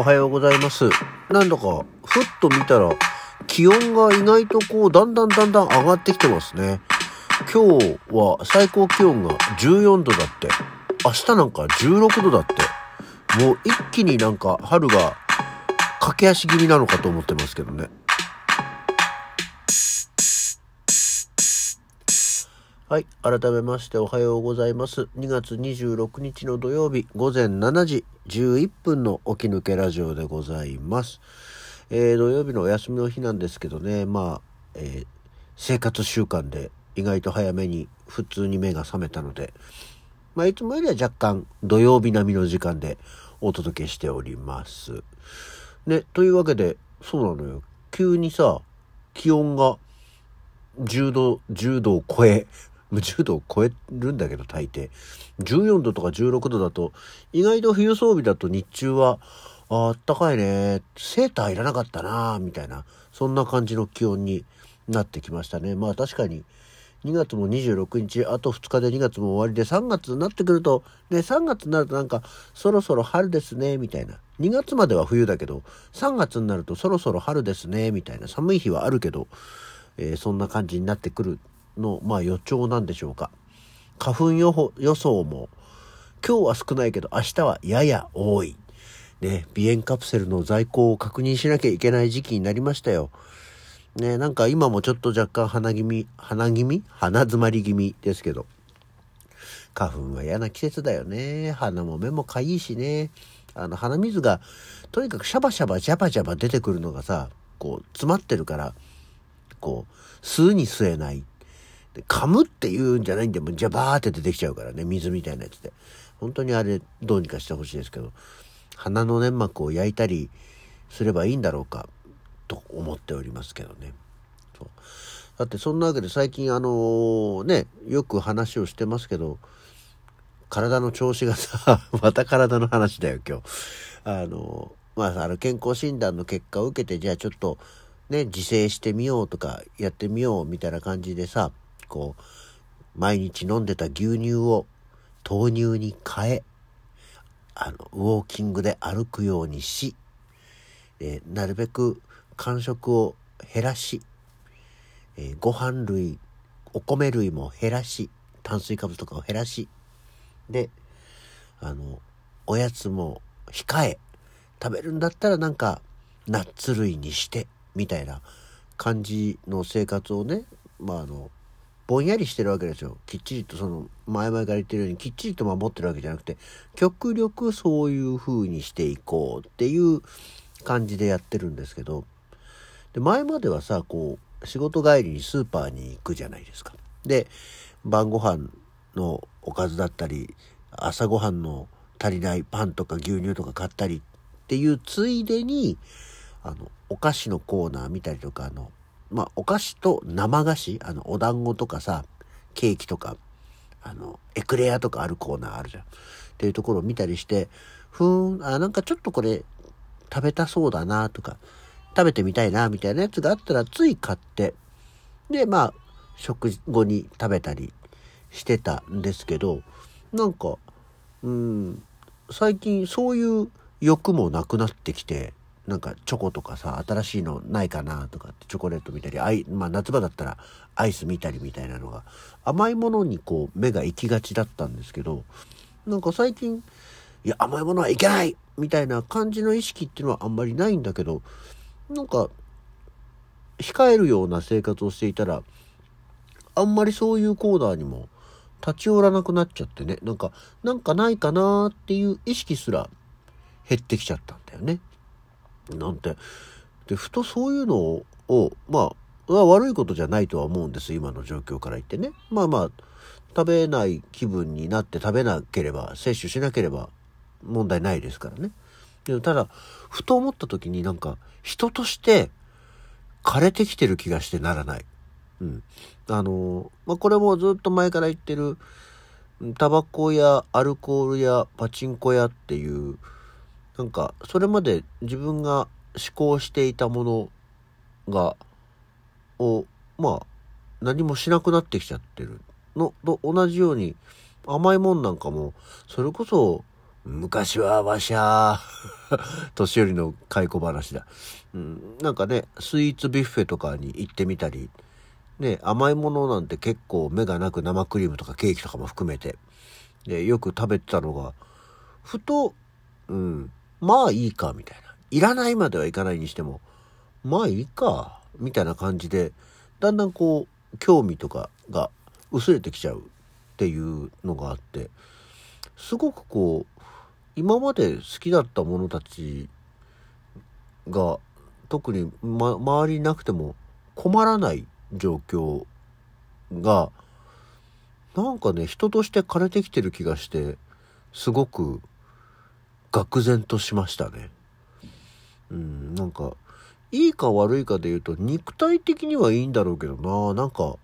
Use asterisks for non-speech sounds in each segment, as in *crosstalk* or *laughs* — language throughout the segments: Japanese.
おはようございます。なんだか、ふっと見たら、気温が意外とこう、だんだんだんだん上がってきてますね。今日は最高気温が14度だって。明日なんか16度だって。もう一気になんか春が駆け足気味なのかと思ってますけどね。はい。改めましておはようございます。2月26日の土曜日午前7時11分の起き抜けラジオでございます。えー、土曜日のお休みの日なんですけどね、まあ、えー生活習慣で意外と早めに普通に目が覚めたので、まあ、いつもよりは若干土曜日並みの時間でお届けしております。ね、というわけで、そうなのよ。急にさ、気温が10度、10度を超え、10度を超えるんだけど大抵。14度とか16度だと、意外と冬装備だと日中は、あったかいね、セーターいらなかったな、みたいな、そんな感じの気温になってきましたね。まあ確かに、2月も26日、あと2日で2月も終わりで、3月になってくると、ね、3月になるとなんか、そろそろ春ですね、みたいな。2月までは冬だけど、3月になるとそろそろ春ですね、みたいな。寒い日はあるけど、えーそんな感じになってくるの、まあ予兆なんでしょうか。花粉予報予想も、今日は少ないけど、明日はやや多い。ね、鼻炎カプセルの在庫を確認しなきゃいけない時期になりましたよ。ね、なんか今もちょっと若干鼻気味、鼻気味？鼻詰まり気味ですけど。花粉は嫌な季節だよね。鼻も目もかゆいしね。あの、鼻水が、とにかくシャバシャバジャバジャバ出てくるのがさ、こう、詰まってるから、こう、吸うに吸えない。で噛むっていうんじゃないんで、もうジャバーって出てきちゃうからね、水みたいなやつで。本当にあれ、どうにかしてほしいですけど、鼻の粘膜を焼いたりすればいいんだろうか、と思っておりますけどね。そうだってそんなわけで最近あのね、よく話をしてますけど、体の調子がさ、*laughs* また体の話だよ、今日。あの、まあ、あの、健康診断の結果を受けて、じゃあちょっと、ね、自制してみようとか、やってみようみたいな感じでさ、こう、毎日飲んでた牛乳を豆乳に変え、あの、ウォーキングで歩くようにし、えーなるべく間食を減らし、えーご飯類、お米類も減らし、炭水化物とかを減らし、で、あの、おやつも控え、食べるんだったらなんか、ナッツ類にして、みたいな感じの生活をね、まああの、ぼんやりしてるわけですよ。きっちりとその、前々から言ってるように、きっちりと守ってるわけじゃなくて、極力そういう風にしていこうっていう感じでやってるんですけど、で前まではさこう仕事帰りにスーパーに行くじゃないですかで晩ご飯のおかずだったり朝ごはんの足りないパンとか牛乳とか買ったりっていうついでにあのお菓子のコーナー見たりとかあのまあお菓子と生菓子あのお団子とかさケーキとかあのエクレアとかあるコーナーあるじゃん。っていうところを見たりしてふーんあなんかちょっとこれ食べたそうだなとか食べてみたいなみたいなやつがあったらつい買ってでまあ食後に食べたりしてたんですけどなんかうん最近そういう欲もなくなってきてなんかチョコとかさ新しいのないかなとかってチョコレート見たりアイ、まあ、夏場だったらアイス見たりみたいなのが甘いものにこう目が行きがちだったんですけどなんか最近いや甘いものはいけないみたいな感じの意識っていうのはあんまりないんだけどなんか控えるような生活をしていたらあんまりそういうコーナーにも立ち寄らなくなっちゃってねなんかなんかないかなっていう意識すら減ってきちゃったんだよね。なんて。でふとそういうのをまあ悪いことじゃないとは思うんです今の状況から言ってね。まあまあ食べない気分になって食べなければ摂取しなければ問題ないですからね。でもただふと思った時になんか人として枯れてきてる気がしてならない。うん。あのまあこれもずっと前から言ってるタバコやアルコールやパチンコ屋っていうなんかそれまで自分が思考していたものがをまあ何もしなくなってきちゃってるのと同じように甘いもんなんかもそれこそ昔はわしゃ *laughs* 年寄りの解雇話だ。うん、なんかね、スイーツビュッフェとかに行ってみたり、ね、甘いものなんて結構目がなく生クリームとかケーキとかも含めて、で、よく食べてたのが、ふと、うん、まあいいか、みたいな。いらないまではいかないにしても、まあいいか、みたいな感じで、だんだんこう、興味とかが薄れてきちゃうっていうのがあって、すごくこう、今まで好きだった者たちが特に、ま、周りになくても困らない状況がなんかね人として枯れてきてる気がしてすごく愕然としましたね。うん、なんかいいか悪いかで言うと肉体的にはいいんだろうけどななんか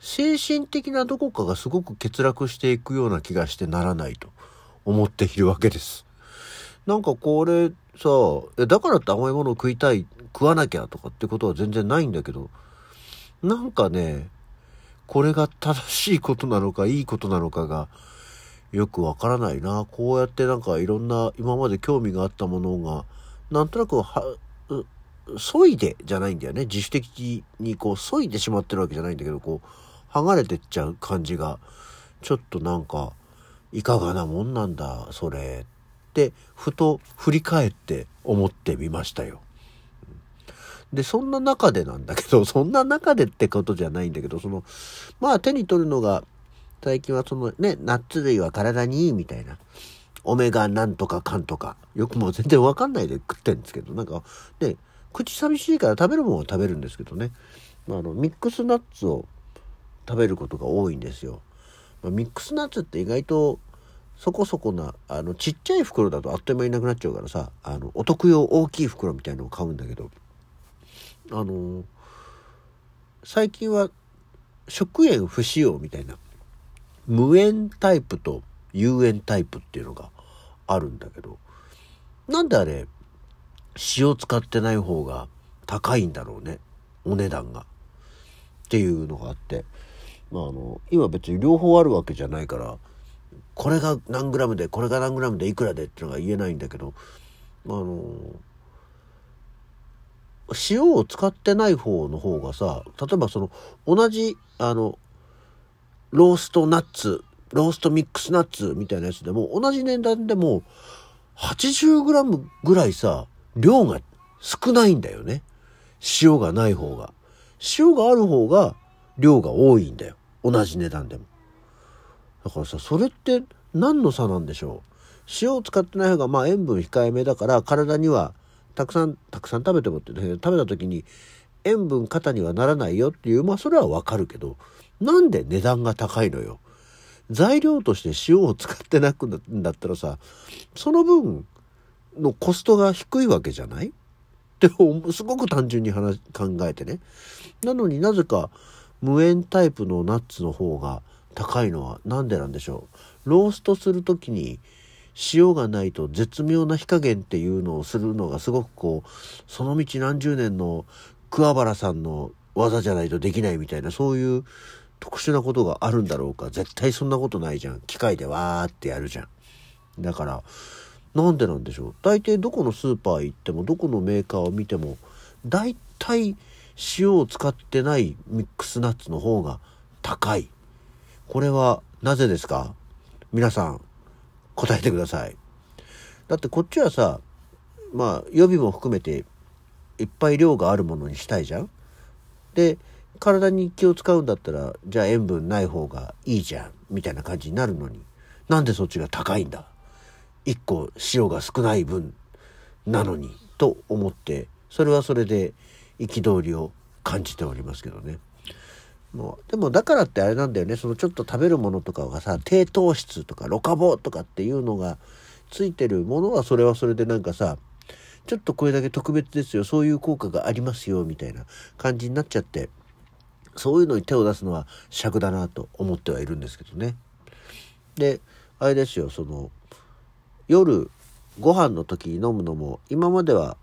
精神的などこかがすごく欠落していくような気がしてならないと思っているわけです。なんかこれさだからって甘いものを食いたい食わなきゃとかってことは全然ないんだけどなんかねこれが正しいことなのかいいことなのかがよくわからないな。こうやってなんかいろんな今まで興味があったものがなんとなくは削いでじゃないんだよね。自主的にこう削いでしまってるわけじゃないんだけどこう剥がれてっちゃう感じが。ちょっとなんかいかがなもんなんだそれってふと振り返って思ってみましたよ。で、そんな中でなんだけど、そんな中でってことじゃないんだけど、その、まあ手に取るのが、最近はそのね、ナッツ類は体にいいみたいな。オメガなんとかかんとか。よくもう全然わかんないで食ってんですけど、なんか、ね、口寂しいから食べるものを食べるんですけどね。あの、ミックスナッツを食べることが多いんですよ。ま、ミックスナッツって意外とそこそこなあのちっちゃい袋だとあっという間になくなっちゃうからさあのお得用大きい袋みたいのを買うんだけどあの最近は食塩不使用みたいな無塩タイプと有塩タイプっていうのがあるんだけどなんであれ塩使ってない方が高いんだろうねお値段が。っていうのがあってまあ、あの今別に両方あるわけじゃないからこれが何グラムでこれが何グラムでいくらでっていうのが言えないんだけどあの塩を使ってない方の方がさ例えばその同じあのローストナッツローストミックスナッツみたいなやつでも同じ値段でも 80g ぐらいさ量が少ないんだよね。塩がない方が。塩がある方が量が多いんだよ。同じ値段でも。だからさ、それって何の差なんでしょう？塩を使ってない方がまあ塩分控えめだから体にはたくさん、たくさん食べてもって食べた時に塩分過多にはならないよっていう、まあそれはわかるけど、なんで値段が高いのよ。材料として塩を使ってなくんだったらさ、その分のコストが低いわけじゃない？ってすごく単純に話考えてね。なのになぜか無塩タイプのナッツの方が高いのは何でなんでしょう？ローストする時に塩がないと絶妙な火加減っていうのをするのがすごくこうその道何十年の桑原さんの技じゃないとできないみたいなそういう特殊なことがあるんだろうか。絶対そんなことないじゃん。機械でわーってやるじゃん。だからなんでなんでしょう。大抵どこのスーパー行ってもどこのメーカーを見ても大体塩を使ってないミックスナッツの方が高い。これはなぜですか？皆さん答えてください。だってこっちはさ、まあ予備も含めていっぱい量があるものにしたいじゃん。で、体に気を使うんだったら、じゃあ塩分ない方がいいじゃんみたいな感じになるのに、なんでそっちが高いんだ？一個塩が少ない分なのにと思って、それはそれで憤りを感じておりますけどね。もうでもだからってあれなんだよね。そのちょっと食べるものとかがさ低糖質とかロカボとかっていうのがついてるものはそれはそれでなんかさちょっとこれだけ特別ですよそういう効果がありますよみたいな感じになっちゃって。そういうのに手を出すのは尺だなと思ってはいるんですけどね。であれですよその夜ご飯の時に飲むのも今までは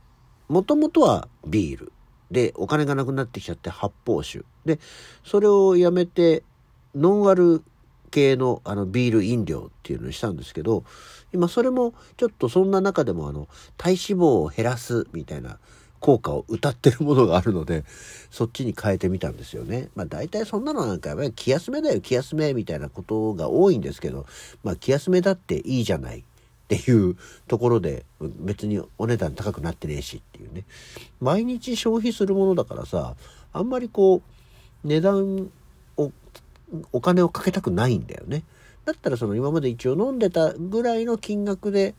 もともとはビールでお金がなくなってきちゃって発泡酒でそれをやめてノンアル系のあのビール飲料っていうのにしたんですけど、今それもちょっとそんな中でもあの体脂肪を減らすみたいな効果を歌ってるものがあるので、そっちに変えてみたんですよね。まあ大体そんなのなんかやっぱり気休めだよ気休めみたいなことが多いんですけど、まあ気休めだっていいじゃないっていうところで別にお値段高くなってねえしっていうね。毎日消費するものだからさ、あんまりこう値段を、お金をかけたくないんだよね。だったらその今まで一応飲んでたぐらいの金額で、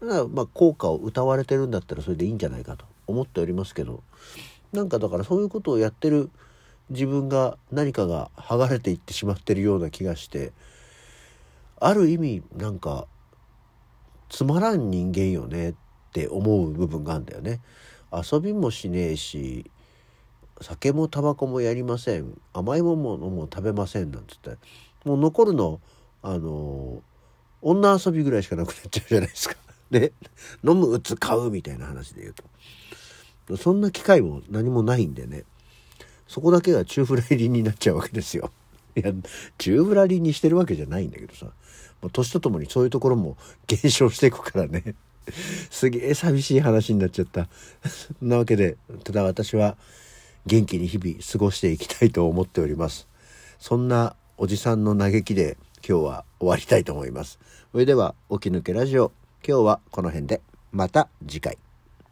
まあ効果を歌われてるんだったらそれでいいんじゃないかと思っておりますけどなんかだからそういうことをやってる自分が何かが剥がれていってしまってるような気がしてある意味なんかつまらん人間よねって思う部分があるんだよね。遊びもしねえし酒もタバコもやりません甘いものも食べませんなんつってもう残るのあの女遊びぐらいしかなくなっちゃうじゃないですか。*laughs* ね飲む打つ買うみたいな話で言うと。そんな機会も何もないんでねそこだけが宙ぶらりになっちゃうわけですよ。*laughs* いや宙ぶらりにしてるわけじゃないんだけどさ年とともにそういうところも減少していくからね *laughs* すげえ寂しい話になっちゃった。そ *laughs* んなわけでただ私は元気に日々過ごしていきたいと思っております。そんなおじさんの嘆きで今日は終わりたいと思います。それでは起き抜けラジオ今日はこの辺でまた次回。